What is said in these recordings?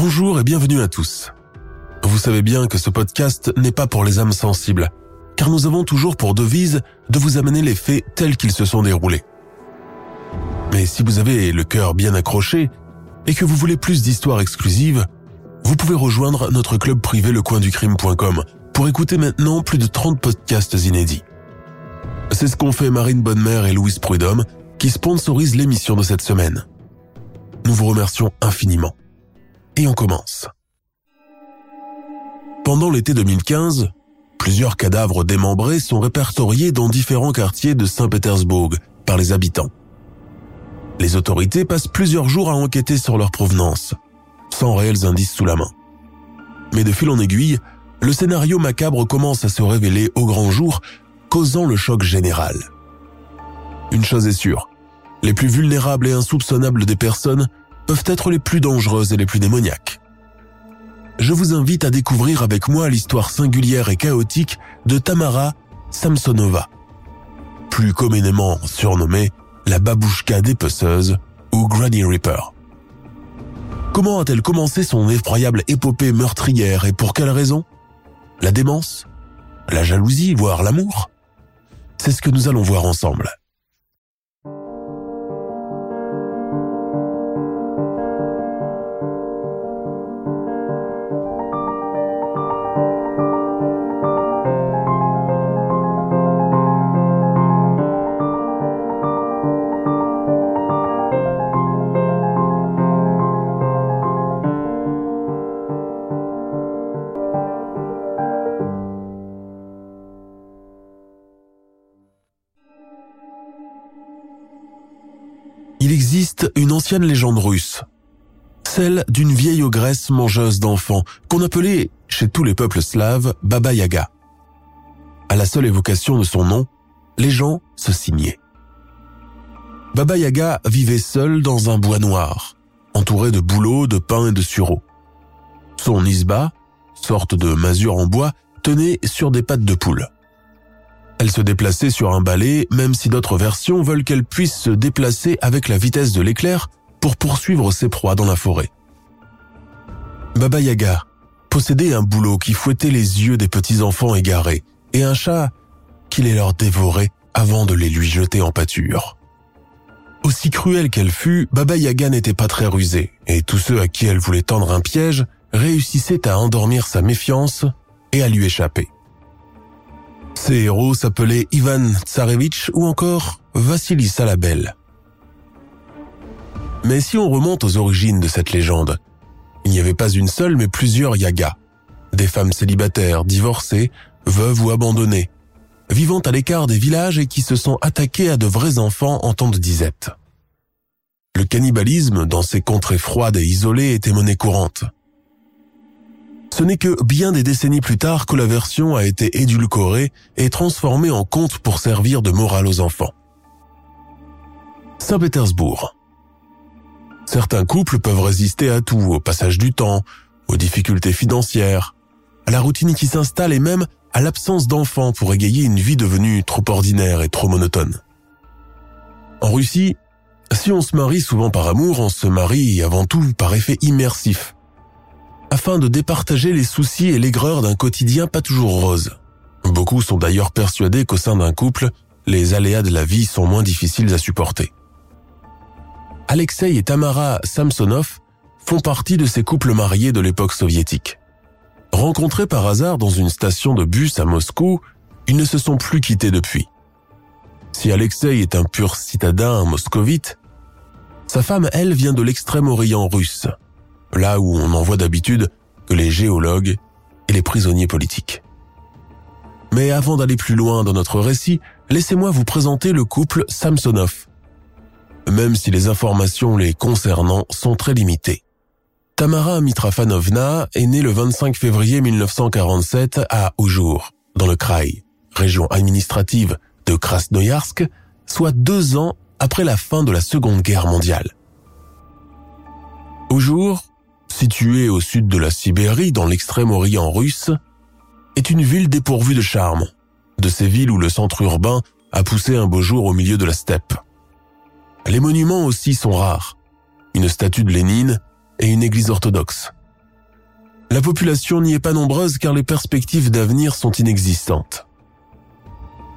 Bonjour et bienvenue à tous. Vous savez bien que ce podcast n'est pas pour les âmes sensibles, car nous avons toujours pour devise de vous amener les faits tels qu'ils se sont déroulés. Mais si vous avez le cœur bien accroché et que vous voulez plus d'histoires exclusives, vous pouvez rejoindre notre club privé lecoinducrime.com pour écouter maintenant plus de 30 podcasts inédits. C'est ce qu'ont fait Marine Bonnemère et Louise Prudhomme qui sponsorisent l'émission de cette semaine. Nous vous remercions infiniment. Et on commence. Pendant l'été 2015, plusieurs cadavres démembrés sont répertoriés dans différents quartiers de Saint-Pétersbourg par les habitants. Les autorités passent plusieurs jours à enquêter sur leur provenance, sans réels indices sous la main. Mais de fil en aiguille, le scénario macabre commence à se révéler au grand jour, causant le choc général. Une chose est sûre, les plus vulnérables et insoupçonnables des personnes peuvent être les plus dangereuses et les plus démoniaques. Je vous invite à découvrir avec moi l'histoire singulière et chaotique de Tamara Samsonova, plus communément surnommée la babouchka dépeceuse ou Granny Reaper. Comment a-t-elle commencé son effroyable épopée meurtrière et pour quelle raison? La démence? La jalousie, voire l'amour? C'est ce que nous allons voir ensemble. Une ancienne légende russe, celle d'une vieille ogresse mangeuse d'enfants qu'on appelait, chez tous les peuples slaves, Baba Yaga. À la seule évocation de son nom, les gens se signaient. Baba Yaga vivait seule dans un bois noir, entouré de bouleaux, de pins et de sureaux. Son isba, sorte de masure en bois, tenait sur des pattes de poule. Elle se déplaçait sur un balai, même si d'autres versions veulent qu'elle puisse se déplacer avec la vitesse de l'éclair pour poursuivre ses proies dans la forêt. Baba Yaga possédait un boulot qui fouettait les yeux des petits-enfants égarés et un chat qui les leur dévorait avant de les lui jeter en pâture. Aussi cruelle qu'elle fût, Baba Yaga n'était pas très rusée, et tous ceux à qui elle voulait tendre un piège réussissaient à endormir sa méfiance et à lui échapper. Ces héros s'appelaient Ivan Tsarevitch ou encore Vassili Salabel. Mais si on remonte aux origines de cette légende, il n'y avait pas une seule mais plusieurs yagas, des femmes célibataires, divorcées, veuves ou abandonnées, vivant à l'écart des villages et qui se sont attaquées à de vrais enfants en temps de disette. Le cannibalisme dans ces contrées froides et isolées était monnaie courante. Ce n'est que bien des décennies plus tard que la version a été édulcorée et transformée en conte pour servir de morale aux enfants. Saint-Pétersbourg. Certains couples peuvent résister à tout, au passage du temps, aux difficultés financières, à la routine qui s'installe et même à l'absence d'enfants pour égayer une vie devenue trop ordinaire et trop monotone. En Russie, si on se marie souvent par amour, on se marie avant tout par effet immersif, afin de départager les soucis et l'aigreur d'un quotidien pas toujours rose. Beaucoup sont d'ailleurs persuadés qu'au sein d'un couple, les aléas de la vie sont moins difficiles à supporter. Alexei et Tamara Samsonov font partie de ces couples mariés de l'époque soviétique. Rencontrés par hasard dans une station de bus à Moscou, ils ne se sont plus quittés depuis. Si Alexei est un pur citadin moscovite, sa femme, elle, vient de l'extrême-orient russe, là où on en voit d'habitude que les géologues les prisonniers politiques. Mais avant d'aller plus loin dans notre récit, laissez-moi vous présenter le couple Samsonov. Même si les informations les concernant sont très limitées. Tamara Mitrafanovna est née le 25 février 1947 à Oujour, dans le Krai, région administrative de Krasnoyarsk, soit deux ans après la fin de la Seconde Guerre mondiale. Oujour, située au sud de la Sibérie dans l'extrême-orient russe, est une ville dépourvue de charme, de ces villes où le centre urbain a poussé un beau jour au milieu de la steppe. Les monuments aussi sont rares. Une statue de Lénine et une église orthodoxe. La population n'y est pas nombreuse car les perspectives d'avenir sont inexistantes.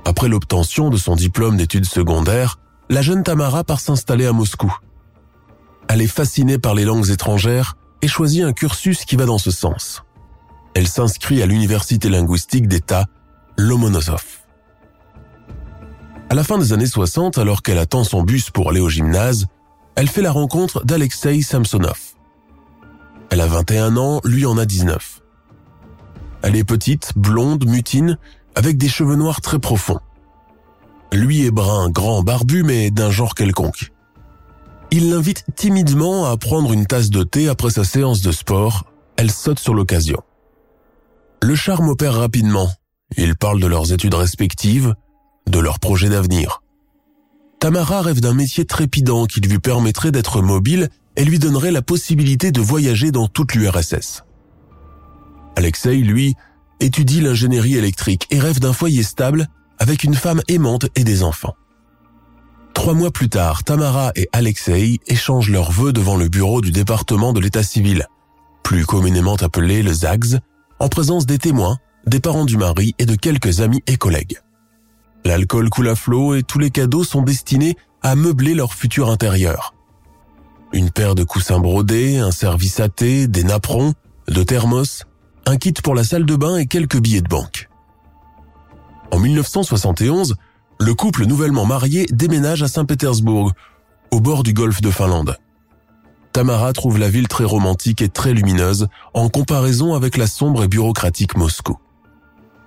Après l'obtention de son diplôme d'études secondaires, la jeune Tamara part s'installer à Moscou. Elle est fascinée par les langues étrangères et choisit un cursus qui va dans ce sens. Elle s'inscrit à l'université linguistique d'État Lomonosov. À la fin des années 60, alors qu'elle attend son bus pour aller au gymnase, elle fait la rencontre d'Alexei Samsonov. Elle a 21 ans, lui en a 19. Elle est petite, blonde, mutine, avec des cheveux noirs très profonds. Lui est brun, grand, barbu, mais d'un genre quelconque. Il l'invite timidement à prendre une tasse de thé après sa séance de sport. Elle saute sur l'occasion. Le charme opère rapidement. Ils parlent de leurs études respectives, de leurs projets d'avenir. Tamara rêve d'un métier trépidant qui lui permettrait d'être mobile et lui donnerait la possibilité de voyager dans toute l'URSS. Alexei, lui, étudie l'ingénierie électrique et rêve d'un foyer stable avec une femme aimante et des enfants. Trois mois plus tard, Tamara et Alexei échangent leurs vœux devant le bureau du département de l'état civil, plus communément appelé le ZAGS, en présence des témoins, des parents du mari et de quelques amis et collègues. L'alcool coule à flot et tous les cadeaux sont destinés à meubler leur futur intérieur. Une paire de coussins brodés, un service à thé, des napperons, de thermos, un kit pour la salle de bain et quelques billets de banque. En 1971, le couple nouvellement marié déménage à Saint-Pétersbourg, au bord du golfe de Finlande. Tamara trouve la ville très romantique et très lumineuse en comparaison avec la sombre et bureaucratique Moscou.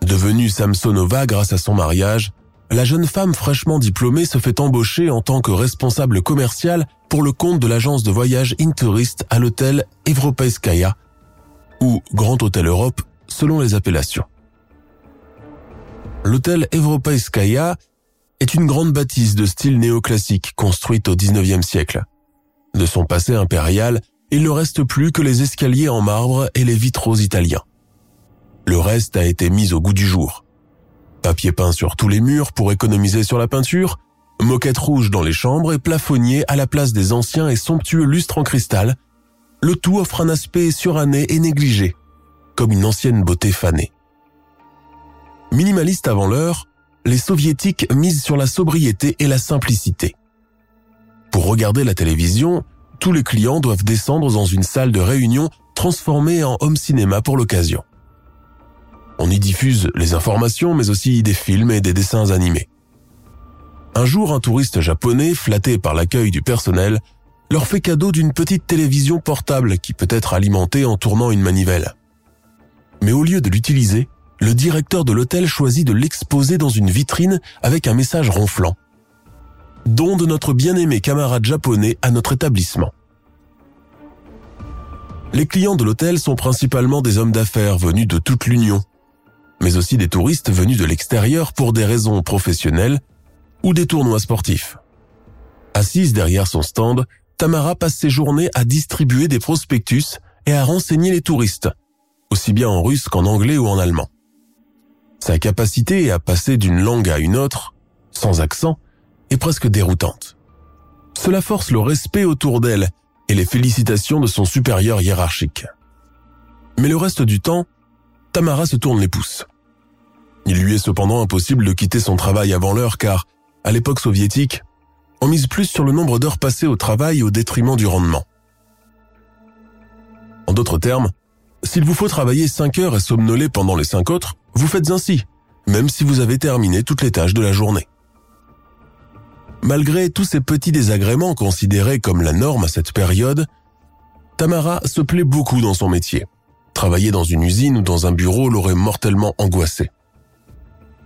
Devenue Samsonova grâce à son mariage, la jeune femme fraîchement diplômée se fait embaucher en tant que responsable commercial pour le compte de l'agence de voyage Intourist à l'hôtel Evropaiskaya, ou Grand Hôtel Europe selon les appellations. L'hôtel Evropaiskaya est une grande bâtisse de style néoclassique construite au 19e siècle. De son passé impérial, il ne reste plus que les escaliers en marbre et les vitraux italiens. Le reste a été mis au goût du jour. Papier peint sur tous les murs pour économiser sur la peinture, moquette rouge dans les chambres et plafonnier à la place des anciens et somptueux lustres en cristal, le tout offre un aspect suranné et négligé, comme une ancienne beauté fanée. Minimaliste avant l'heure, les soviétiques misent sur la sobriété et la simplicité. Pour regarder la télévision, tous les clients doivent descendre dans une salle de réunion transformée en home cinéma pour l'occasion. On y diffuse les informations mais aussi des films et des dessins animés. Un jour, un touriste japonais, flatté par l'accueil du personnel, leur fait cadeau d'une petite télévision portable qui peut être alimentée en tournant une manivelle. Mais au lieu de l'utiliser, le directeur de l'hôtel choisit de l'exposer dans une vitrine avec un message ronflant. Don de notre bien-aimé camarade japonais à notre établissement. Les clients de l'hôtel sont principalement des hommes d'affaires venus de toute l'Union, mais aussi des touristes venus de l'extérieur pour des raisons professionnelles ou des tournois sportifs. Assise derrière son stand, Tamara passe ses journées à distribuer des prospectus et à renseigner les touristes, aussi bien en russe qu'en anglais ou en allemand. Sa capacité à passer d'une langue à une autre, sans accent, est presque déroutante. Cela force le respect autour d'elle et les félicitations de son supérieur hiérarchique. Mais le reste du temps, Tamara se tourne les pouces. Il lui est cependant impossible de quitter son travail avant l'heure car, à l'époque soviétique, on mise plus sur le nombre d'heures passées au travail au détriment du rendement. En d'autres termes, s'il vous faut travailler 5 heures et somnoler pendant les 5 autres, vous faites ainsi, même si vous avez terminé toutes les tâches de la journée. Malgré tous ces petits désagréments considérés comme la norme à cette période, Tamara se plaît beaucoup dans son métier. Travailler dans une usine ou dans un bureau l'aurait mortellement angoissée.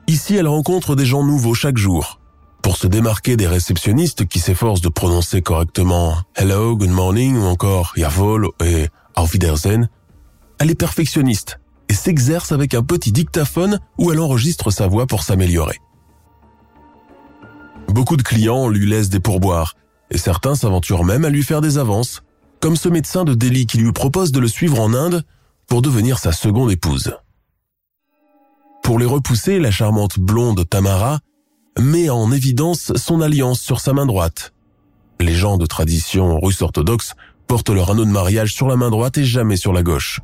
Ici, elle rencontre des gens nouveaux chaque jour. Pour se démarquer des réceptionnistes qui s'efforcent de prononcer correctement Hello, Good Morning ou encore Jawohl et Auf Wiedersehen, elle est perfectionniste et s'exerce avec un petit dictaphone où elle enregistre sa voix pour s'améliorer. Beaucoup de clients lui laissent des pourboires et certains s'aventurent même à lui faire des avances, comme ce médecin de Delhi qui lui propose de le suivre en Inde pour devenir sa seconde épouse. Pour les repousser, la charmante blonde Tamara met en évidence son alliance sur sa main droite. Les gens de tradition russe orthodoxe portent leur anneau de mariage sur la main droite et jamais sur la gauche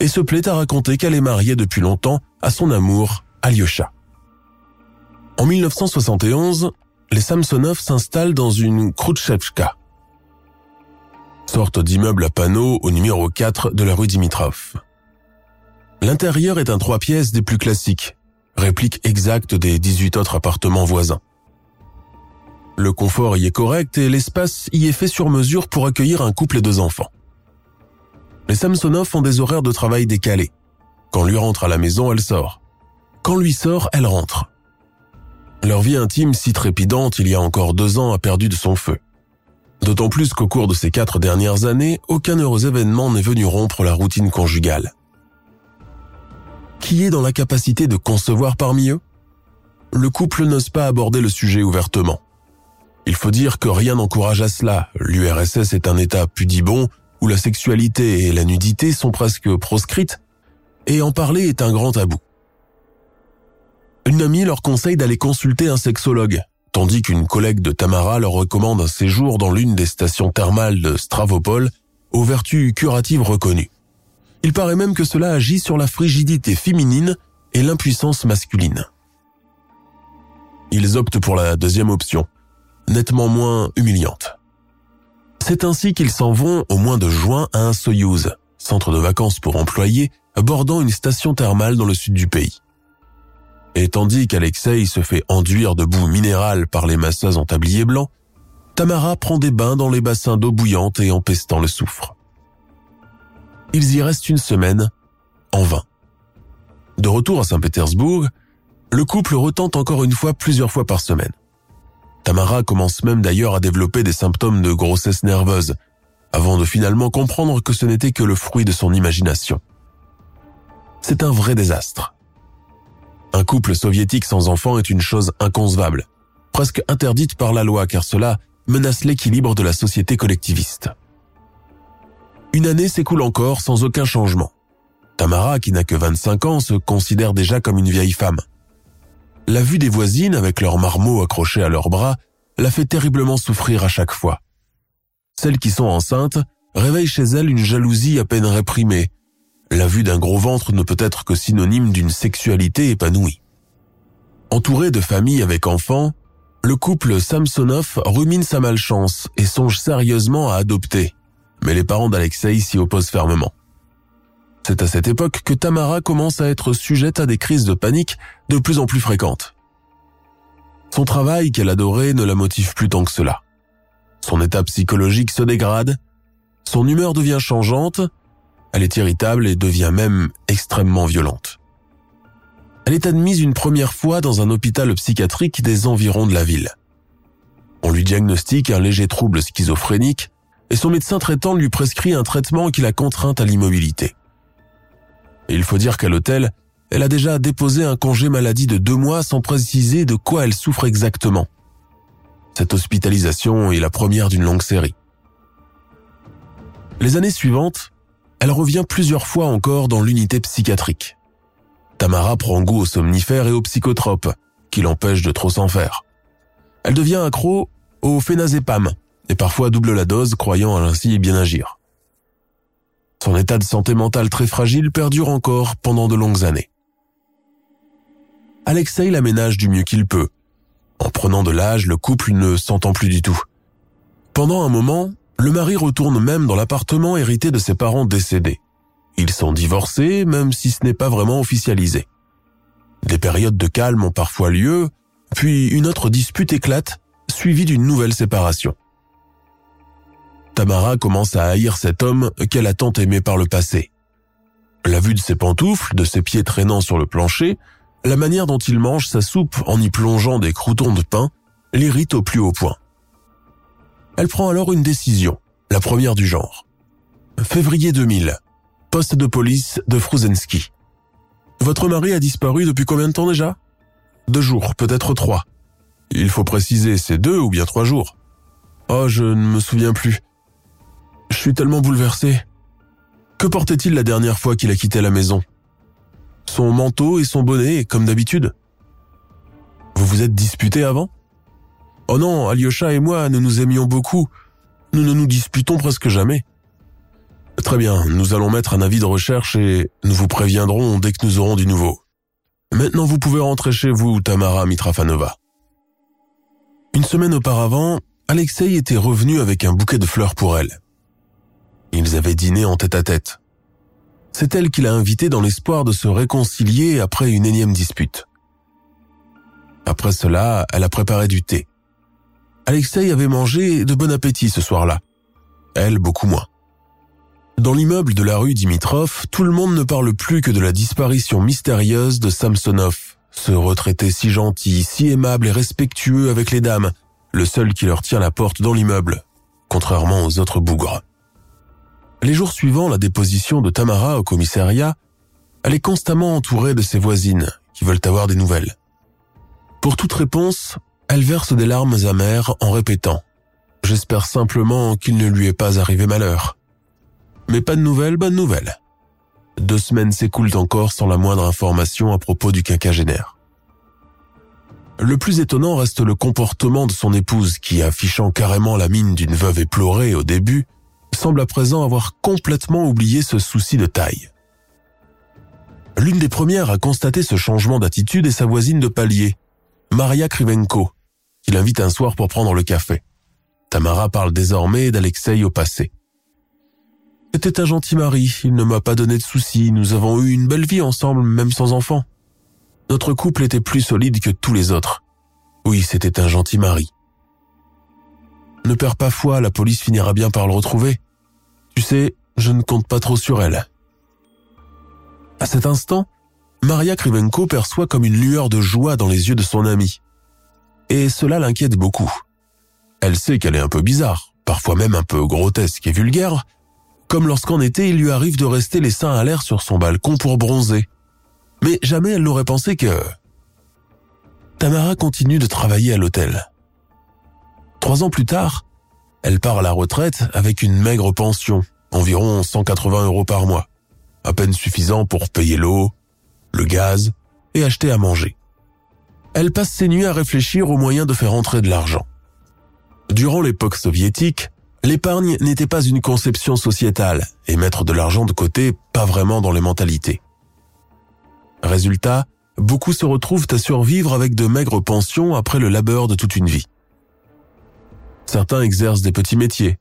et se plaît à raconter qu'elle est mariée depuis longtemps à son amour, Alyosha. En 1971, les Samsonov s'installent dans une Khrouchtchevka, sorte d'immeuble à panneaux au numéro 4 de la rue Dimitrov. L'intérieur est un trois pièces des plus classiques, réplique exacte des 18 autres appartements voisins. Le confort y est correct et l'espace y est fait sur mesure pour accueillir un couple et deux enfants. Les Samsonov ont des horaires de travail décalés. Quand lui rentre à la maison, elle sort. Quand lui sort, elle rentre. Leur vie intime, si trépidante il y a encore deux ans, a perdu de son feu. D'autant plus qu'au cours de ces quatre dernières années, aucun heureux événement n'est venu rompre la routine conjugale. Qui est dans la capacité de concevoir parmi eux? Le couple n'ose pas aborder le sujet ouvertement. Il faut dire que rien n'encourage à cela. L'URSS est un État pudibond la sexualité et la nudité sont presque proscrites, et en parler est un grand tabou. Une amie leur conseille d'aller consulter un sexologue, tandis qu'une collègue de Tamara leur recommande un séjour dans l'une des stations thermales de Stravopol aux vertus curatives reconnues. Il paraît même que cela agit sur la frigidité féminine et l'impuissance masculine. Ils optent pour la deuxième option, nettement moins humiliante. C'est ainsi qu'ils s'en vont au mois de juin à un Soyouz, centre de vacances pour employés, bordant une station thermale dans le sud du pays. Et tandis qu'Alexei se fait enduire de boue minérale par les masseuses en tablier blanc, Tamara prend des bains dans les bassins d'eau bouillante et en pestant le soufre. Ils y restent une semaine, en vain. De retour à Saint-Pétersbourg, le couple retente encore une fois plusieurs fois par semaine. Tamara commence même d'ailleurs à développer des symptômes de grossesse nerveuse, avant de finalement comprendre que ce n'était que le fruit de son imagination. C'est un vrai désastre. Un couple soviétique sans enfants est une chose inconcevable, presque interdite par la loi car cela menace l'équilibre de la société collectiviste. Une année s'écoule encore sans aucun changement. Tamara, qui n'a que 25 ans, se considère déjà comme une vieille femme. La vue des voisines avec leurs marmots accrochés à leurs bras la fait terriblement souffrir à chaque fois. Celles qui sont enceintes réveillent chez elles une jalousie à peine réprimée. La vue d'un gros ventre ne peut être que synonyme d'une sexualité épanouie. Entouré de familles avec enfants, le couple Samsonov rumine sa malchance et songe sérieusement à adopter. Mais les parents d'Alexei s'y opposent fermement. C'est à cette époque que Tamara commence à être sujette à des crises de panique de plus en plus fréquentes. Son travail qu'elle adorait ne la motive plus tant que cela. Son état psychologique se dégrade, son humeur devient changeante, elle est irritable et devient même extrêmement violente. Elle est admise une première fois dans un hôpital psychiatrique des environs de la ville. On lui diagnostique un léger trouble schizophrénique et son médecin traitant lui prescrit un traitement qui la contraint à l'immobilité. Il faut dire qu'à l'hôtel, elle a déjà déposé un congé maladie de deux mois sans préciser de quoi elle souffre exactement. Cette hospitalisation est la première d'une longue série. Les années suivantes, elle revient plusieurs fois encore dans l'unité psychiatrique. Tamara prend goût aux somnifères et aux psychotropes, qui l'empêchent de trop s'en faire. Elle devient accro au phénazépam et parfois double la dose, croyant ainsi bien agir. Son état de santé mentale très fragile perdure encore pendant de longues années. Alexei l'aménage du mieux qu'il peut. En prenant de l'âge, le couple ne s'entend plus du tout. Pendant un moment, le mari retourne même dans l'appartement hérité de ses parents décédés. Ils sont divorcés, même si ce n'est pas vraiment officialisé. Des périodes de calme ont parfois lieu, puis une autre dispute éclate, suivie d'une nouvelle séparation. Tamara commence à haïr cet homme qu'elle a tant aimé par le passé. La vue de ses pantoufles, de ses pieds traînant sur le plancher, la manière dont il mange sa soupe en y plongeant des croutons de pain l'irrite au plus haut point. Elle prend alors une décision, la première du genre. Février 2000, poste de police de Fruzensky. Votre mari a disparu depuis combien de temps déjà? Deux jours, peut-être trois. Il faut préciser, c'est deux ou bien trois jours. Oh, je ne me souviens plus. Je suis tellement bouleversé. Que portait-il la dernière fois qu'il a quitté la maison? Son manteau et son bonnet, comme d'habitude? Vous vous êtes disputé avant? Oh non, Alyosha et moi, nous nous aimions beaucoup. Nous ne nous disputons presque jamais. Très bien, nous allons mettre un avis de recherche et nous vous préviendrons dès que nous aurons du nouveau. Maintenant, vous pouvez rentrer chez vous, Tamara Mitrafanova. Une semaine auparavant, Alexei était revenu avec un bouquet de fleurs pour elle. Ils avaient dîné en tête-à-tête. C'est elle qui l'a invité dans l'espoir de se réconcilier après une énième dispute. Après cela, elle a préparé du thé. Alexei avait mangé de bon appétit ce soir-là. Elle, beaucoup moins. Dans l'immeuble de la rue Dimitrov, tout le monde ne parle plus que de la disparition mystérieuse de Samsonov, ce retraité si gentil, si aimable et respectueux avec les dames, le seul qui leur tient la porte dans l'immeuble, contrairement aux autres bougres. Les jours suivant la déposition de Tamara au commissariat, elle est constamment entourée de ses voisines qui veulent avoir des nouvelles. Pour toute réponse, elle verse des larmes amères en répétant ⁇ J'espère simplement qu'il ne lui est pas arrivé malheur ⁇ mais pas de nouvelles, bonne nouvelle. Deux semaines s'écoulent encore sans la moindre information à propos du quinquagénaire. Le plus étonnant reste le comportement de son épouse qui, affichant carrément la mine d'une veuve éplorée au début, semble à présent avoir complètement oublié ce souci de taille. L'une des premières à constater ce changement d'attitude est sa voisine de palier, Maria Krivenko, qui l'invite un soir pour prendre le café. Tamara parle désormais d'Alexei au passé. C'était un gentil mari, il ne m'a pas donné de soucis, nous avons eu une belle vie ensemble, même sans enfants. Notre couple était plus solide que tous les autres. Oui, c'était un gentil mari. Ne perds pas foi, la police finira bien par le retrouver. Tu sais, je ne compte pas trop sur elle. À cet instant, Maria Krivenko perçoit comme une lueur de joie dans les yeux de son ami. Et cela l'inquiète beaucoup. Elle sait qu'elle est un peu bizarre, parfois même un peu grotesque et vulgaire, comme lorsqu'en été il lui arrive de rester les seins à l'air sur son balcon pour bronzer. Mais jamais elle n'aurait pensé que... Tamara continue de travailler à l'hôtel. Trois ans plus tard, elle part à la retraite avec une maigre pension, environ 180 euros par mois, à peine suffisant pour payer l'eau, le gaz et acheter à manger. Elle passe ses nuits à réfléchir aux moyens de faire entrer de l'argent. Durant l'époque soviétique, L'épargne n'était pas une conception sociétale et mettre de l'argent de côté pas vraiment dans les mentalités. Résultat, beaucoup se retrouvent à survivre avec de maigres pensions après le labeur de toute une vie. Certains exercent des petits métiers,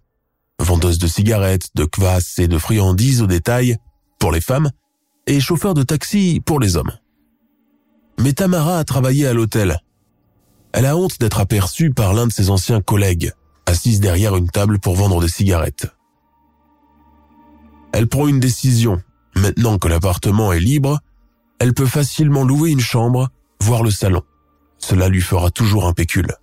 vendeuses de cigarettes, de kvass et de friandises au détail pour les femmes et chauffeurs de taxi pour les hommes. Mais Tamara a travaillé à l'hôtel. Elle a honte d'être aperçue par l'un de ses anciens collègues assise derrière une table pour vendre des cigarettes. Elle prend une décision. Maintenant que l'appartement est libre, elle peut facilement louer une chambre, voir le salon. Cela lui fera toujours un pécule.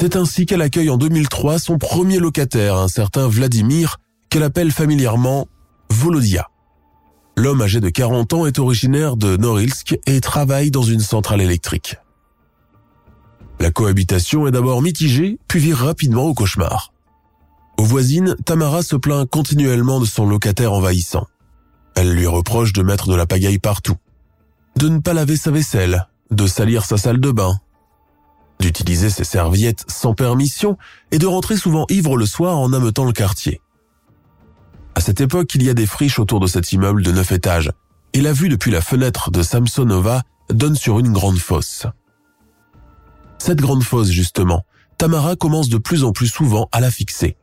C'est ainsi qu'elle accueille en 2003 son premier locataire, un certain Vladimir, qu'elle appelle familièrement Volodia. L'homme âgé de 40 ans est originaire de Norilsk et travaille dans une centrale électrique. La cohabitation est d'abord mitigée, puis vire rapidement au cauchemar. Aux voisines, Tamara se plaint continuellement de son locataire envahissant. Elle lui reproche de mettre de la pagaille partout, de ne pas laver sa vaisselle, de salir sa salle de bain, d'utiliser ses serviettes sans permission et de rentrer souvent ivre le soir en ameutant le quartier. À cette époque, il y a des friches autour de cet immeuble de neuf étages, et la vue depuis la fenêtre de Samsonova donne sur une grande fosse. Cette grande fosse, justement, Tamara commence de plus en plus souvent à la fixer.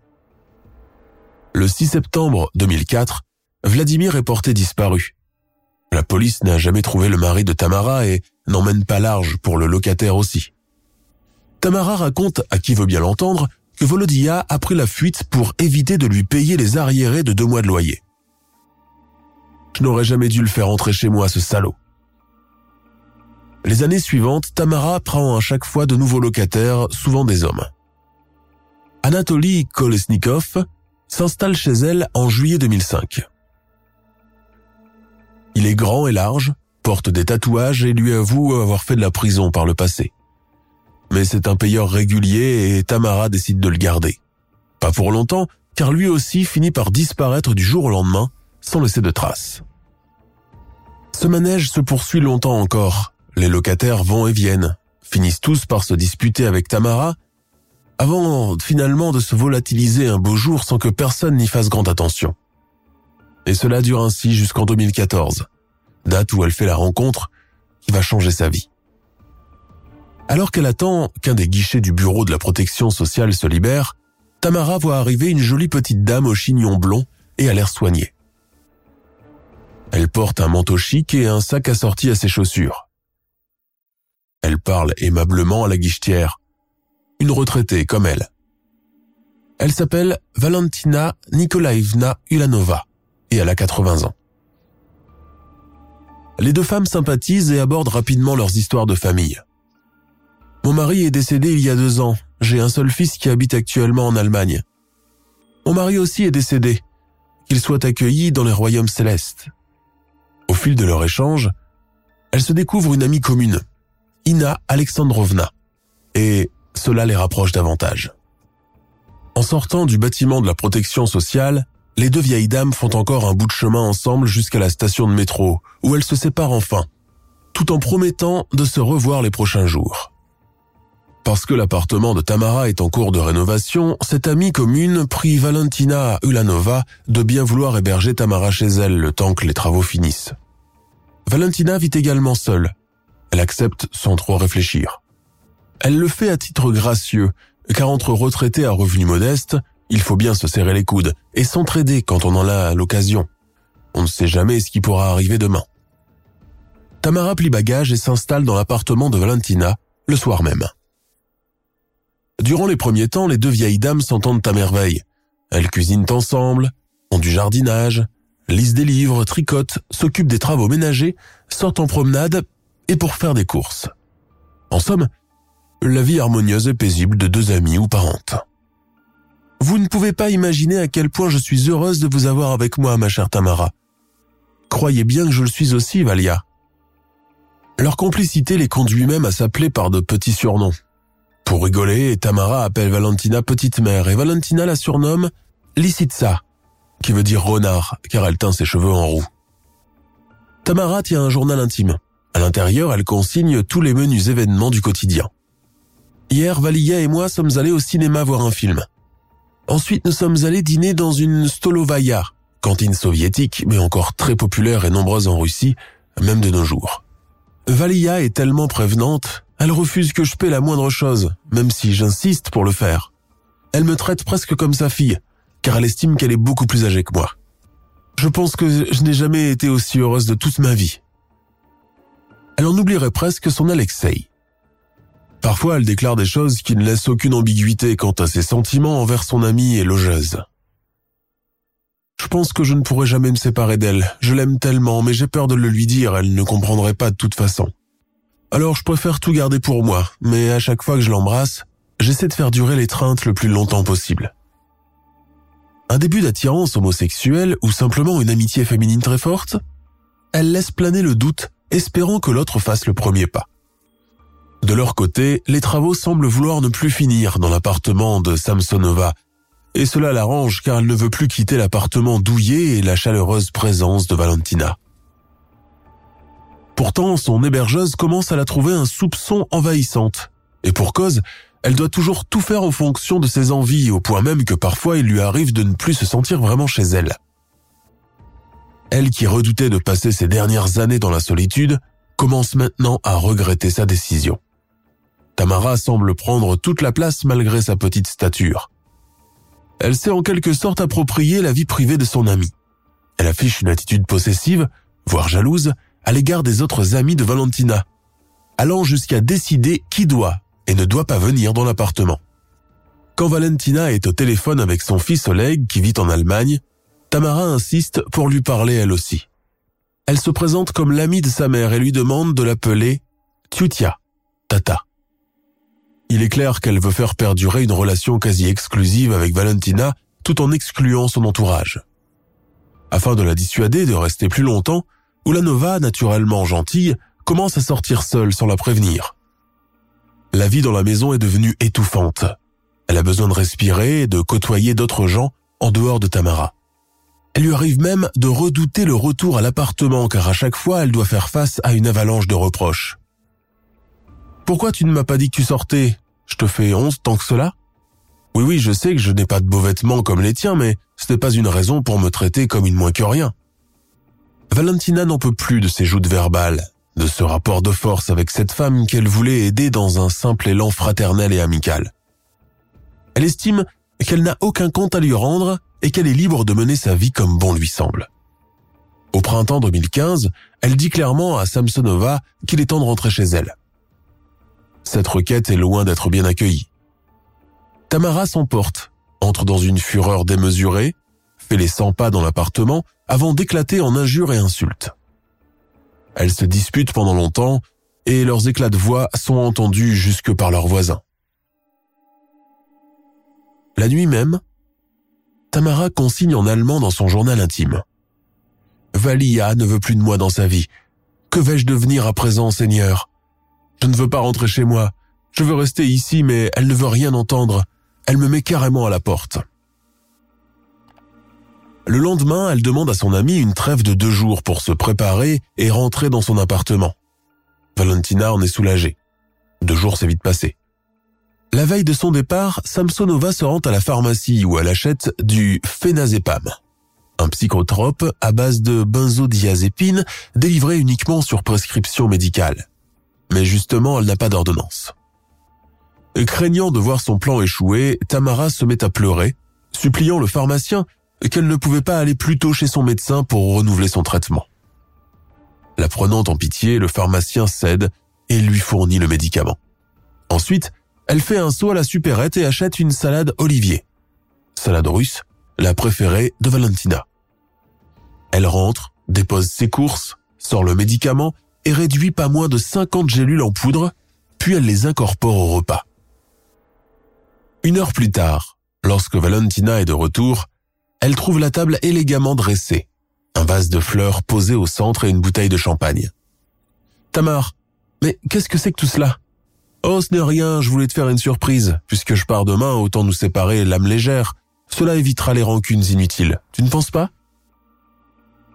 Le 6 septembre 2004, Vladimir est porté disparu. La police n'a jamais trouvé le mari de Tamara et n'emmène pas large pour le locataire aussi. Tamara raconte, à qui veut bien l'entendre, que Volodia a pris la fuite pour éviter de lui payer les arriérés de deux mois de loyer. Je n'aurais jamais dû le faire entrer chez moi, ce salaud. Les années suivantes, Tamara prend à chaque fois de nouveaux locataires, souvent des hommes. Anatoly Kolesnikov s'installe chez elle en juillet 2005. Il est grand et large, porte des tatouages et lui avoue avoir fait de la prison par le passé. Mais c'est un payeur régulier et Tamara décide de le garder. Pas pour longtemps, car lui aussi finit par disparaître du jour au lendemain sans laisser de traces. Ce manège se poursuit longtemps encore. Les locataires vont et viennent, finissent tous par se disputer avec Tamara, avant finalement de se volatiliser un beau jour sans que personne n'y fasse grande attention. Et cela dure ainsi jusqu'en 2014, date où elle fait la rencontre qui va changer sa vie. Alors qu'elle attend qu'un des guichets du bureau de la protection sociale se libère, Tamara voit arriver une jolie petite dame au chignon blond et à l'air soigné. Elle porte un manteau chic et un sac assorti à ses chaussures. Elle parle aimablement à la guichetière, une retraitée comme elle. Elle s'appelle Valentina Nikolaevna Ulanova et elle a 80 ans. Les deux femmes sympathisent et abordent rapidement leurs histoires de famille. Mon mari est décédé il y a deux ans. J'ai un seul fils qui habite actuellement en Allemagne. Mon mari aussi est décédé. Qu'il soit accueilli dans les royaumes célestes. Au fil de leur échange, elles se découvrent une amie commune, Ina Alexandrovna, et cela les rapproche davantage. En sortant du bâtiment de la protection sociale, les deux vieilles dames font encore un bout de chemin ensemble jusqu'à la station de métro, où elles se séparent enfin, tout en promettant de se revoir les prochains jours. Parce que l'appartement de Tamara est en cours de rénovation, cette amie commune prie Valentina Ulanova de bien vouloir héberger Tamara chez elle le temps que les travaux finissent. Valentina vit également seule. Elle accepte sans trop réfléchir. Elle le fait à titre gracieux, car entre retraités à revenus modestes, il faut bien se serrer les coudes et s'entraider quand on en a l'occasion. On ne sait jamais ce qui pourra arriver demain. Tamara plie bagage et s'installe dans l'appartement de Valentina le soir même. Durant les premiers temps, les deux vieilles dames s'entendent à merveille. Elles cuisinent ensemble, ont du jardinage, lisent des livres, tricotent, s'occupent des travaux ménagers, sortent en promenade et pour faire des courses. En somme, la vie harmonieuse et paisible de deux amies ou parentes. Vous ne pouvez pas imaginer à quel point je suis heureuse de vous avoir avec moi, ma chère Tamara. Croyez bien que je le suis aussi, Valia. Leur complicité les conduit même à s'appeler par de petits surnoms. Pour rigoler, Tamara appelle Valentina petite mère et Valentina la surnomme Lissitsa, qui veut dire renard, car elle teint ses cheveux en roux. Tamara tient un journal intime. À l'intérieur, elle consigne tous les menus événements du quotidien. Hier, Valia et moi sommes allés au cinéma voir un film. Ensuite, nous sommes allés dîner dans une Stolovaya, cantine soviétique, mais encore très populaire et nombreuse en Russie, même de nos jours. Valia est tellement prévenante, elle refuse que je paie la moindre chose, même si j'insiste pour le faire. Elle me traite presque comme sa fille, car elle estime qu'elle est beaucoup plus âgée que moi. Je pense que je n'ai jamais été aussi heureuse de toute ma vie. Elle en oublierait presque son Alexei. Parfois, elle déclare des choses qui ne laissent aucune ambiguïté quant à ses sentiments envers son amie et logeuse. Je pense que je ne pourrai jamais me séparer d'elle. Je l'aime tellement, mais j'ai peur de le lui dire, elle ne comprendrait pas de toute façon. Alors je préfère tout garder pour moi, mais à chaque fois que je l'embrasse, j'essaie de faire durer l'étreinte le plus longtemps possible. Un début d'attirance homosexuelle ou simplement une amitié féminine très forte Elle laisse planer le doute, espérant que l'autre fasse le premier pas. De leur côté, les travaux semblent vouloir ne plus finir dans l'appartement de Samsonova, et cela l'arrange car elle ne veut plus quitter l'appartement douillet et la chaleureuse présence de Valentina. Pourtant, son hébergeuse commence à la trouver un soupçon envahissante. Et pour cause, elle doit toujours tout faire en fonction de ses envies, au point même que parfois il lui arrive de ne plus se sentir vraiment chez elle. Elle qui redoutait de passer ses dernières années dans la solitude, commence maintenant à regretter sa décision. Tamara semble prendre toute la place malgré sa petite stature. Elle s'est en quelque sorte approprié la vie privée de son amie. Elle affiche une attitude possessive, voire jalouse, à l'égard des autres amis de Valentina, allant jusqu'à décider qui doit et ne doit pas venir dans l'appartement. Quand Valentina est au téléphone avec son fils Oleg qui vit en Allemagne, Tamara insiste pour lui parler elle aussi. elle se présente comme l'amie de sa mère et lui demande de l'appeler Tutia, Tata. Il est clair qu'elle veut faire perdurer une relation quasi exclusive avec Valentina tout en excluant son entourage. Afin de la dissuader de rester plus longtemps, Ulanova, naturellement gentille, commence à sortir seule sans la prévenir. La vie dans la maison est devenue étouffante. Elle a besoin de respirer et de côtoyer d'autres gens en dehors de Tamara. Elle lui arrive même de redouter le retour à l'appartement car à chaque fois elle doit faire face à une avalanche de reproches. Pourquoi tu ne m'as pas dit que tu sortais? Je te fais honte tant que cela? Oui oui, je sais que je n'ai pas de beaux vêtements comme les tiens, mais ce n'est pas une raison pour me traiter comme une moins que rien. Valentina n'en peut plus de ces joutes verbales, de ce rapport de force avec cette femme qu'elle voulait aider dans un simple élan fraternel et amical. Elle estime qu'elle n'a aucun compte à lui rendre et qu'elle est libre de mener sa vie comme bon lui semble. Au printemps 2015, elle dit clairement à Samsonova qu'il est temps de rentrer chez elle. Cette requête est loin d'être bien accueillie. Tamara s'emporte, entre dans une fureur démesurée, fait les 100 pas dans l'appartement avant d'éclater en injures et insultes. Elles se disputent pendant longtemps et leurs éclats de voix sont entendus jusque par leurs voisins. La nuit même, Tamara consigne en allemand dans son journal intime. Valia ne veut plus de moi dans sa vie. Que vais-je devenir à présent, Seigneur? Je ne veux pas rentrer chez moi. Je veux rester ici, mais elle ne veut rien entendre. Elle me met carrément à la porte. Le lendemain, elle demande à son ami une trêve de deux jours pour se préparer et rentrer dans son appartement. Valentina en est soulagée. Deux jours s'est vite passé. La veille de son départ, Samsonova se rend à la pharmacie où elle achète du phénazépam, un psychotrope à base de benzodiazépine délivré uniquement sur prescription médicale mais justement elle n'a pas d'ordonnance. Craignant de voir son plan échouer, Tamara se met à pleurer, suppliant le pharmacien qu'elle ne pouvait pas aller plus tôt chez son médecin pour renouveler son traitement. La prenant en pitié, le pharmacien cède et lui fournit le médicament. Ensuite, elle fait un saut à la supérette et achète une salade olivier. Salade russe, la préférée de Valentina. Elle rentre, dépose ses courses, sort le médicament et réduit pas moins de 50 gélules en poudre, puis elle les incorpore au repas. Une heure plus tard, lorsque Valentina est de retour, elle trouve la table élégamment dressée, un vase de fleurs posé au centre et une bouteille de champagne. Tamar, mais qu'est-ce que c'est que tout cela? Oh, ce n'est rien, je voulais te faire une surprise. Puisque je pars demain, autant nous séparer l'âme légère. Cela évitera les rancunes inutiles. Tu ne penses pas?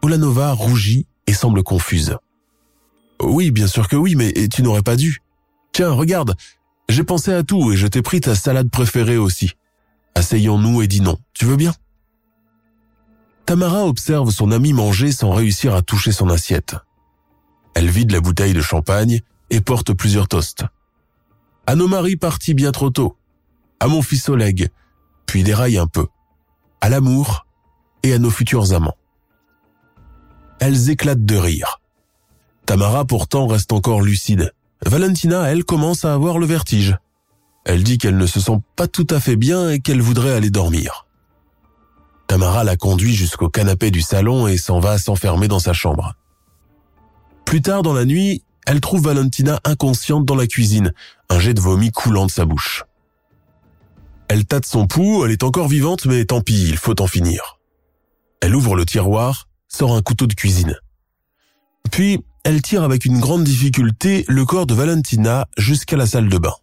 Olanova rougit et semble confuse. Oui, bien sûr que oui, mais tu n'aurais pas dû. Tiens, regarde, j'ai pensé à tout et je t'ai pris ta salade préférée aussi. Asseyons-nous et dis non, tu veux bien? Tamara observe son ami manger sans réussir à toucher son assiette. Elle vide la bouteille de champagne et porte plusieurs toasts. À nos maris partis bien trop tôt. À mon fils Oleg, puis déraille un peu. À l'amour et à nos futurs amants. Elles éclatent de rire. Tamara pourtant reste encore lucide. Valentina, elle, commence à avoir le vertige. Elle dit qu'elle ne se sent pas tout à fait bien et qu'elle voudrait aller dormir. Tamara la conduit jusqu'au canapé du salon et s'en va s'enfermer dans sa chambre. Plus tard dans la nuit, elle trouve Valentina inconsciente dans la cuisine, un jet de vomi coulant de sa bouche. Elle tâte son pouls, elle est encore vivante, mais tant pis, il faut en finir. Elle ouvre le tiroir, sort un couteau de cuisine. Puis, elle tire avec une grande difficulté le corps de Valentina jusqu'à la salle de bain.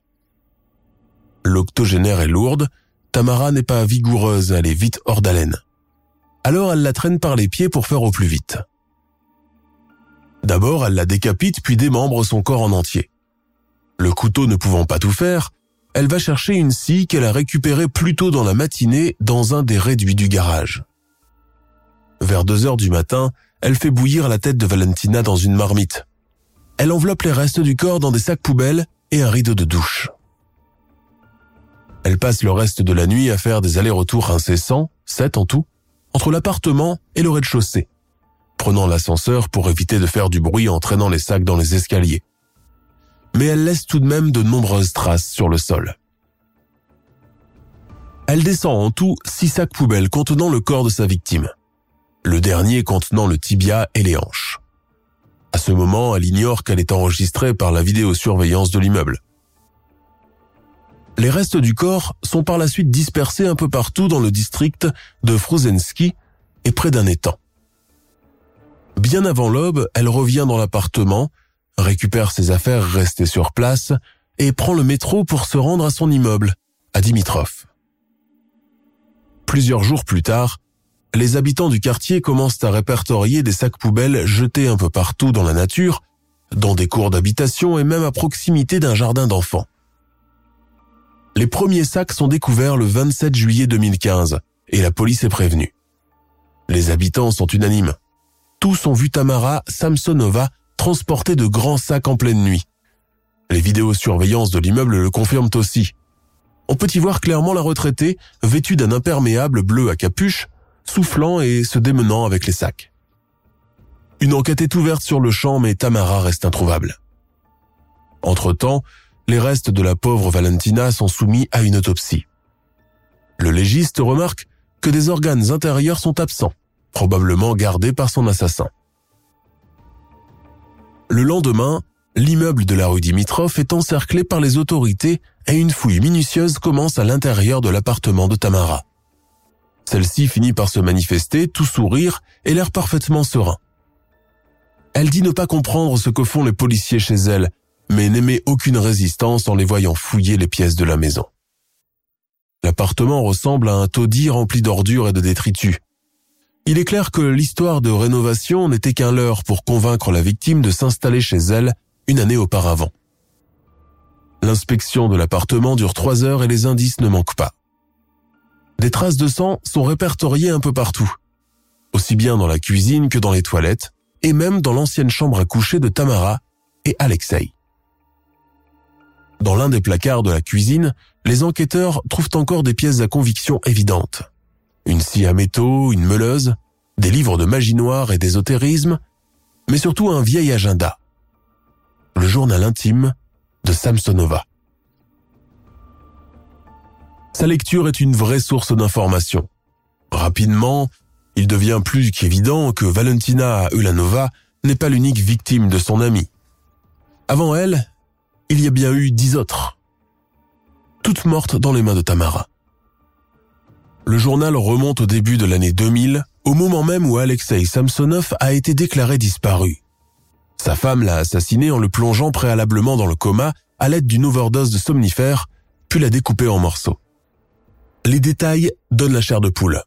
L'octogénaire est lourde, Tamara n'est pas vigoureuse, elle est vite hors d'haleine. Alors elle la traîne par les pieds pour faire au plus vite. D'abord, elle la décapite puis démembre son corps en entier. Le couteau ne pouvant pas tout faire, elle va chercher une scie qu'elle a récupérée plus tôt dans la matinée dans un des réduits du garage. Vers deux heures du matin, elle fait bouillir la tête de Valentina dans une marmite. Elle enveloppe les restes du corps dans des sacs poubelles et un rideau de douche. Elle passe le reste de la nuit à faire des allers-retours incessants, sept en tout, entre l'appartement et le rez-de-chaussée, prenant l'ascenseur pour éviter de faire du bruit en traînant les sacs dans les escaliers. Mais elle laisse tout de même de nombreuses traces sur le sol. Elle descend en tout six sacs poubelles contenant le corps de sa victime le dernier contenant le tibia et les hanches. À ce moment, elle ignore qu'elle est enregistrée par la vidéosurveillance de l'immeuble. Les restes du corps sont par la suite dispersés un peu partout dans le district de Frozensky et près d'un étang. Bien avant l'aube, elle revient dans l'appartement, récupère ses affaires restées sur place et prend le métro pour se rendre à son immeuble, à Dimitrov. Plusieurs jours plus tard, les habitants du quartier commencent à répertorier des sacs poubelles jetés un peu partout dans la nature, dans des cours d'habitation et même à proximité d'un jardin d'enfants. Les premiers sacs sont découverts le 27 juillet 2015 et la police est prévenue. Les habitants sont unanimes. Tous ont vu Tamara Samsonova transporter de grands sacs en pleine nuit. Les vidéosurveillances de l'immeuble le confirment aussi. On peut y voir clairement la retraitée, vêtue d'un imperméable bleu à capuche, soufflant et se démenant avec les sacs. Une enquête est ouverte sur le champ, mais Tamara reste introuvable. Entre-temps, les restes de la pauvre Valentina sont soumis à une autopsie. Le légiste remarque que des organes intérieurs sont absents, probablement gardés par son assassin. Le lendemain, l'immeuble de la rue Dimitrov est encerclé par les autorités et une fouille minutieuse commence à l'intérieur de l'appartement de Tamara. Celle-ci finit par se manifester, tout sourire et l'air parfaitement serein. Elle dit ne pas comprendre ce que font les policiers chez elle, mais n'émet aucune résistance en les voyant fouiller les pièces de la maison. L'appartement ressemble à un taudis rempli d'ordures et de détritus. Il est clair que l'histoire de rénovation n'était qu'un leurre pour convaincre la victime de s'installer chez elle une année auparavant. L'inspection de l'appartement dure trois heures et les indices ne manquent pas. Des traces de sang sont répertoriées un peu partout, aussi bien dans la cuisine que dans les toilettes, et même dans l'ancienne chambre à coucher de Tamara et Alexei. Dans l'un des placards de la cuisine, les enquêteurs trouvent encore des pièces à conviction évidentes une scie à métaux, une meuleuse, des livres de magie noire et d'ésotérisme, mais surtout un vieil agenda. Le journal intime de Samsonova. Sa lecture est une vraie source d'information. Rapidement, il devient plus qu'évident que Valentina Ulanova n'est pas l'unique victime de son ami. Avant elle, il y a bien eu dix autres. Toutes mortes dans les mains de Tamara le journal remonte au début de l'année 2000, au moment même où Alexei Samsonov a été déclaré disparu. Sa femme l'a assassiné en le plongeant préalablement dans le coma à l'aide d'une overdose de somnifères, puis l'a découpé en morceaux. Les détails donnent la chair de poule.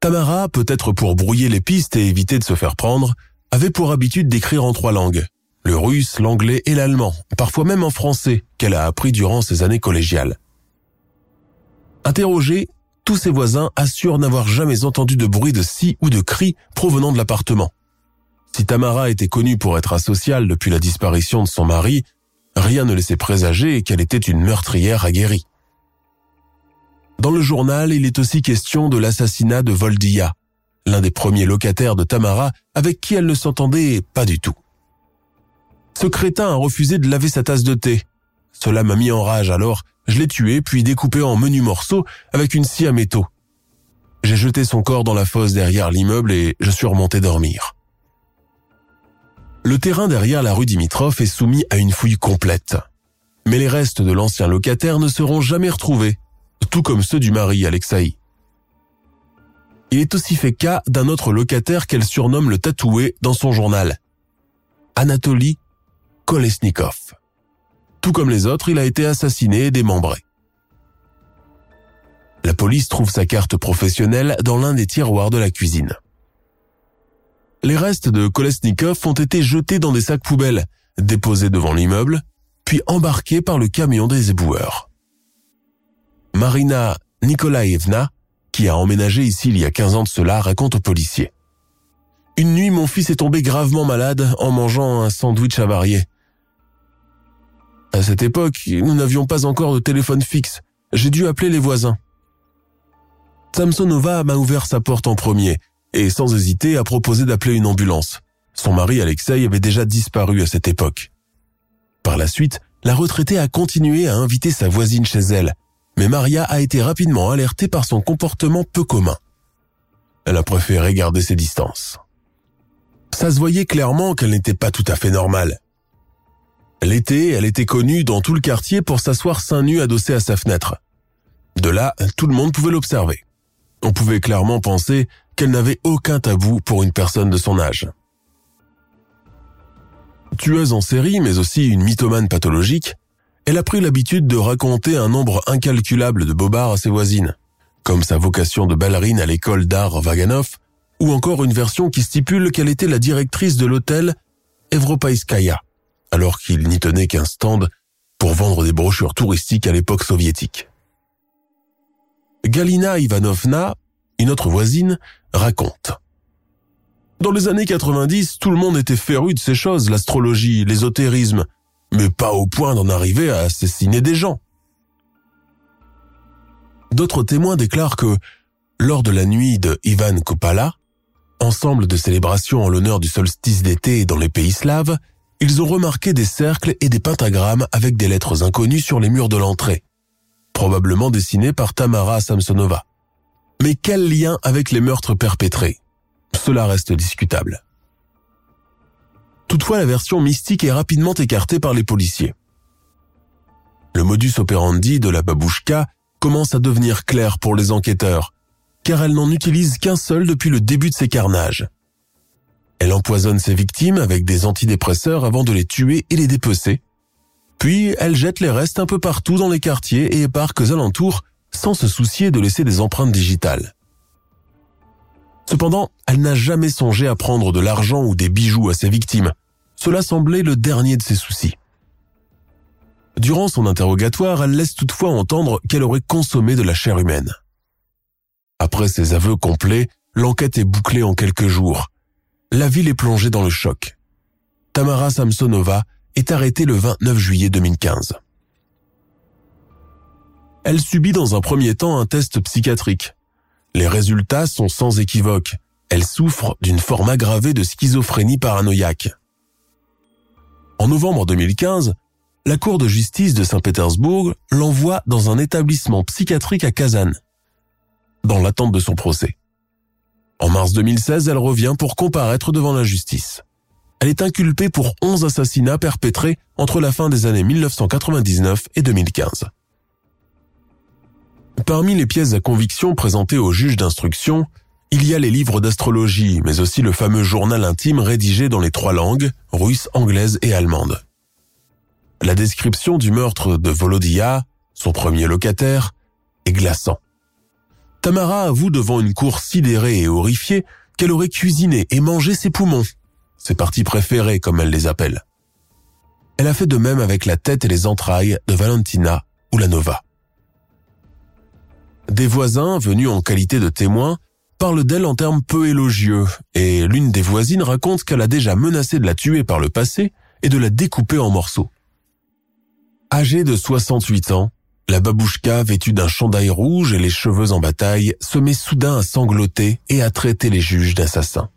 Tamara, peut-être pour brouiller les pistes et éviter de se faire prendre, avait pour habitude d'écrire en trois langues, le russe, l'anglais et l'allemand, parfois même en français, qu'elle a appris durant ses années collégiales. Interrogée, tous ses voisins assurent n'avoir jamais entendu de bruit de scie ou de cris provenant de l'appartement. Si Tamara était connue pour être asociale depuis la disparition de son mari, rien ne laissait présager qu'elle était une meurtrière aguerrie. Dans le journal, il est aussi question de l'assassinat de Voldia, l'un des premiers locataires de Tamara avec qui elle ne s'entendait pas du tout. Ce crétin a refusé de laver sa tasse de thé. Cela m'a mis en rage alors je l'ai tué puis découpé en menus morceaux avec une scie à métaux. J'ai jeté son corps dans la fosse derrière l'immeuble et je suis remonté dormir. Le terrain derrière la rue Dimitrov est soumis à une fouille complète. Mais les restes de l'ancien locataire ne seront jamais retrouvés, tout comme ceux du mari Alexei. Il est aussi fait cas d'un autre locataire qu'elle surnomme le tatoué dans son journal, Anatoly Kolesnikov. Tout comme les autres, il a été assassiné et démembré. La police trouve sa carte professionnelle dans l'un des tiroirs de la cuisine. Les restes de Kolesnikov ont été jetés dans des sacs poubelles, déposés devant l'immeuble, puis embarqués par le camion des éboueurs. Marina Nikolaevna, qui a emménagé ici il y a 15 ans de cela, raconte aux policiers. Une nuit, mon fils est tombé gravement malade en mangeant un sandwich avarié. À cette époque, nous n'avions pas encore de téléphone fixe. J'ai dû appeler les voisins. Samsonova m'a ouvert sa porte en premier et sans hésiter a proposé d'appeler une ambulance. Son mari Alexei avait déjà disparu à cette époque. Par la suite, la retraitée a continué à inviter sa voisine chez elle, mais Maria a été rapidement alertée par son comportement peu commun. Elle a préféré garder ses distances. Ça se voyait clairement qu'elle n'était pas tout à fait normale. L'été, elle était connue dans tout le quartier pour s'asseoir seins nus adossé à sa fenêtre. De là, tout le monde pouvait l'observer. On pouvait clairement penser qu'elle n'avait aucun tabou pour une personne de son âge. Tueuse en série, mais aussi une mythomane pathologique, elle a pris l'habitude de raconter un nombre incalculable de bobards à ses voisines, comme sa vocation de ballerine à l'école d'art Vaganov, ou encore une version qui stipule qu'elle était la directrice de l'hôtel Evropaiskaya, alors qu'il n'y tenait qu'un stand pour vendre des brochures touristiques à l'époque soviétique. Galina Ivanovna, une autre voisine, raconte. Dans les années 90, tout le monde était féru de ces choses, l'astrologie, l'ésotérisme, mais pas au point d'en arriver à assassiner des gens. D'autres témoins déclarent que, lors de la nuit de Ivan Kopala, ensemble de célébrations en l'honneur du solstice d'été dans les pays slaves, ils ont remarqué des cercles et des pentagrammes avec des lettres inconnues sur les murs de l'entrée, probablement dessinées par Tamara Samsonova. Mais quel lien avec les meurtres perpétrés? Cela reste discutable. Toutefois, la version mystique est rapidement écartée par les policiers. Le modus operandi de la babouchka commence à devenir clair pour les enquêteurs, car elle n'en utilise qu'un seul depuis le début de ses carnages. Elle empoisonne ses victimes avec des antidépresseurs avant de les tuer et les dépecer. Puis, elle jette les restes un peu partout dans les quartiers et parcs alentours sans se soucier de laisser des empreintes digitales. Cependant, elle n'a jamais songé à prendre de l'argent ou des bijoux à ses victimes. Cela semblait le dernier de ses soucis. Durant son interrogatoire, elle laisse toutefois entendre qu'elle aurait consommé de la chair humaine. Après ses aveux complets, l'enquête est bouclée en quelques jours. La ville est plongée dans le choc. Tamara Samsonova est arrêtée le 29 juillet 2015. Elle subit dans un premier temps un test psychiatrique, les résultats sont sans équivoque. Elle souffre d'une forme aggravée de schizophrénie paranoïaque. En novembre 2015, la Cour de justice de Saint-Pétersbourg l'envoie dans un établissement psychiatrique à Kazan, dans l'attente de son procès. En mars 2016, elle revient pour comparaître devant la justice. Elle est inculpée pour 11 assassinats perpétrés entre la fin des années 1999 et 2015. Parmi les pièces à conviction présentées au juge d'instruction, il y a les livres d'astrologie, mais aussi le fameux journal intime rédigé dans les trois langues, russe, anglaise et allemande. La description du meurtre de Volodia, son premier locataire, est glaçant. Tamara avoue devant une cour sidérée et horrifiée qu'elle aurait cuisiné et mangé ses poumons, ses parties préférées comme elle les appelle. Elle a fait de même avec la tête et les entrailles de Valentina Ulanova. Des voisins, venus en qualité de témoins, parlent d'elle en termes peu élogieux, et l'une des voisines raconte qu'elle a déjà menacé de la tuer par le passé et de la découper en morceaux. Âgée de 68 ans, la babouchka, vêtue d'un chandail rouge et les cheveux en bataille, se met soudain à sangloter et à traiter les juges d'assassins.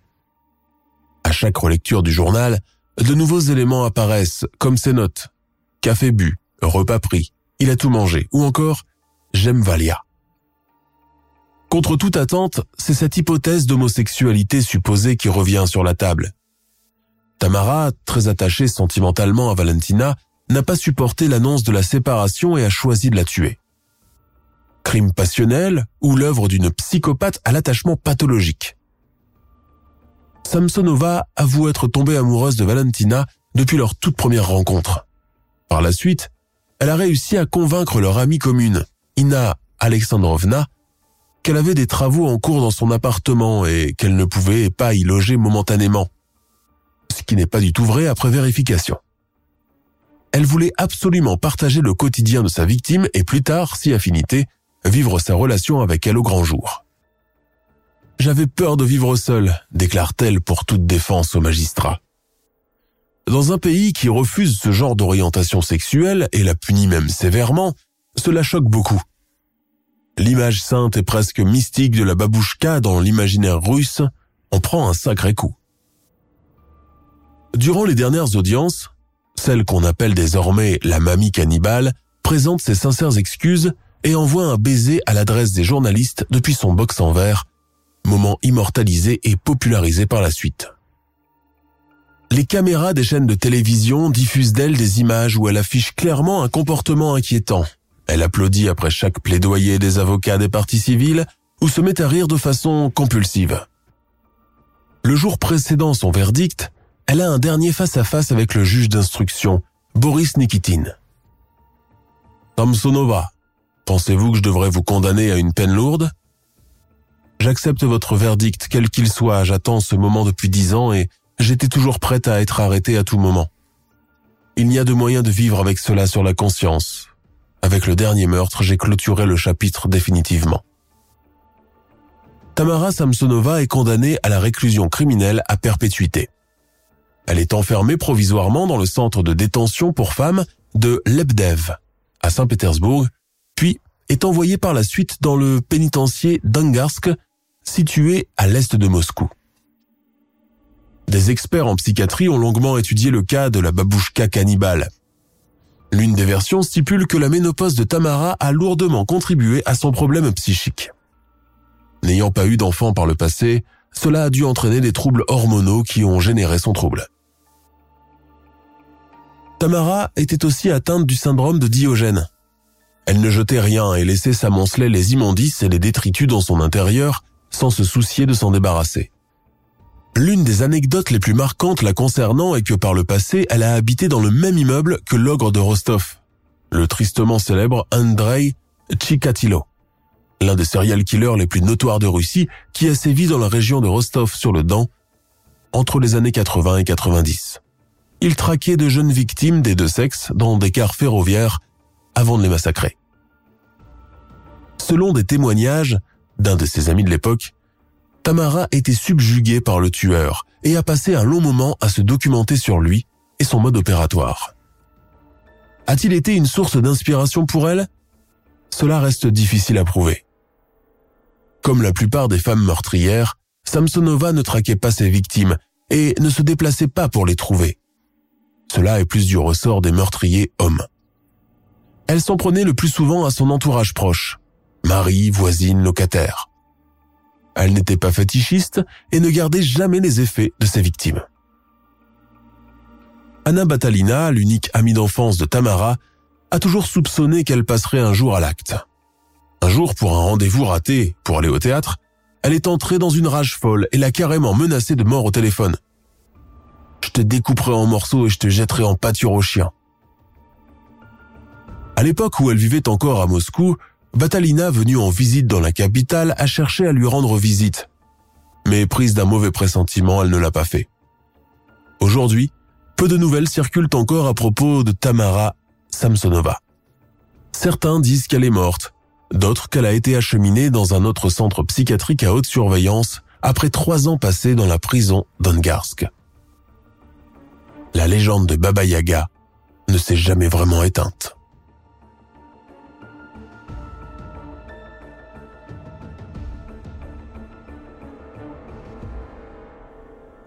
À chaque relecture du journal, de nouveaux éléments apparaissent, comme ces notes. Café bu, repas pris, il a tout mangé, ou encore J'aime Valia. Contre toute attente, c'est cette hypothèse d'homosexualité supposée qui revient sur la table. Tamara, très attachée sentimentalement à Valentina, n'a pas supporté l'annonce de la séparation et a choisi de la tuer. Crime passionnel ou l'œuvre d'une psychopathe à l'attachement pathologique. Samsonova avoue être tombée amoureuse de Valentina depuis leur toute première rencontre. Par la suite, elle a réussi à convaincre leur amie commune, Ina Alexandrovna, qu'elle avait des travaux en cours dans son appartement et qu'elle ne pouvait pas y loger momentanément. Ce qui n'est pas du tout vrai après vérification. Elle voulait absolument partager le quotidien de sa victime et plus tard, si affinité, vivre sa relation avec elle au grand jour. J'avais peur de vivre seule, déclare-t-elle pour toute défense au magistrat. Dans un pays qui refuse ce genre d'orientation sexuelle et la punit même sévèrement, cela choque beaucoup. L'image sainte et presque mystique de la babouchka dans l'imaginaire russe en prend un sacré coup. Durant les dernières audiences, celle qu'on appelle désormais la mamie cannibale présente ses sincères excuses et envoie un baiser à l'adresse des journalistes depuis son box en verre, moment immortalisé et popularisé par la suite. les caméras des chaînes de télévision diffusent d'elle des images où elle affiche clairement un comportement inquiétant. Elle applaudit après chaque plaidoyer des avocats des parties civiles ou se met à rire de façon compulsive. Le jour précédant son verdict, elle a un dernier face-à-face avec le juge d'instruction, Boris Nikitin. Samsonova, pensez-vous que je devrais vous condamner à une peine lourde? J'accepte votre verdict, quel qu'il soit, j'attends ce moment depuis dix ans et j'étais toujours prête à être arrêtée à tout moment. Il n'y a de moyen de vivre avec cela sur la conscience. Avec le dernier meurtre, j'ai clôturé le chapitre définitivement. Tamara Samsonova est condamnée à la réclusion criminelle à perpétuité. Elle est enfermée provisoirement dans le centre de détention pour femmes de Lebdev, à Saint-Pétersbourg, puis est envoyée par la suite dans le pénitencier d'Angarsk, situé à l'est de Moscou. Des experts en psychiatrie ont longuement étudié le cas de la babouchka cannibale. L'une des versions stipule que la ménopause de Tamara a lourdement contribué à son problème psychique. N'ayant pas eu d'enfant par le passé, cela a dû entraîner des troubles hormonaux qui ont généré son trouble. Tamara était aussi atteinte du syndrome de Diogène. Elle ne jetait rien et laissait s'amonceler les immondices et les détritus dans son intérieur sans se soucier de s'en débarrasser. L'une des anecdotes les plus marquantes la concernant est que par le passé, elle a habité dans le même immeuble que l'ogre de Rostov, le tristement célèbre Andrei Chikatilo, l'un des serial killers les plus notoires de Russie qui a sévi dans la région de Rostov sur le Don entre les années 80 et 90. Il traquait de jeunes victimes des deux sexes dans des cars ferroviaires avant de les massacrer. Selon des témoignages d'un de ses amis de l'époque, Tamara était subjuguée par le tueur et a passé un long moment à se documenter sur lui et son mode opératoire. A-t-il été une source d'inspiration pour elle? Cela reste difficile à prouver. Comme la plupart des femmes meurtrières, Samsonova ne traquait pas ses victimes et ne se déplaçait pas pour les trouver. Cela est plus du ressort des meurtriers hommes. Elle s'en prenait le plus souvent à son entourage proche, mari, voisine, locataire. Elle n'était pas fétichiste et ne gardait jamais les effets de ses victimes. Anna Batalina, l'unique amie d'enfance de Tamara, a toujours soupçonné qu'elle passerait un jour à l'acte. Un jour, pour un rendez-vous raté pour aller au théâtre, elle est entrée dans une rage folle et l'a carrément menacée de mort au téléphone. Je te découperai en morceaux et je te jetterai en pâture aux chiens. À l'époque où elle vivait encore à Moscou, Batalina, venue en visite dans la capitale, a cherché à lui rendre visite. Mais prise d'un mauvais pressentiment, elle ne l'a pas fait. Aujourd'hui, peu de nouvelles circulent encore à propos de Tamara Samsonova. Certains disent qu'elle est morte, d'autres qu'elle a été acheminée dans un autre centre psychiatrique à haute surveillance après trois ans passés dans la prison d'Angarsk. La légende de Baba Yaga ne s'est jamais vraiment éteinte.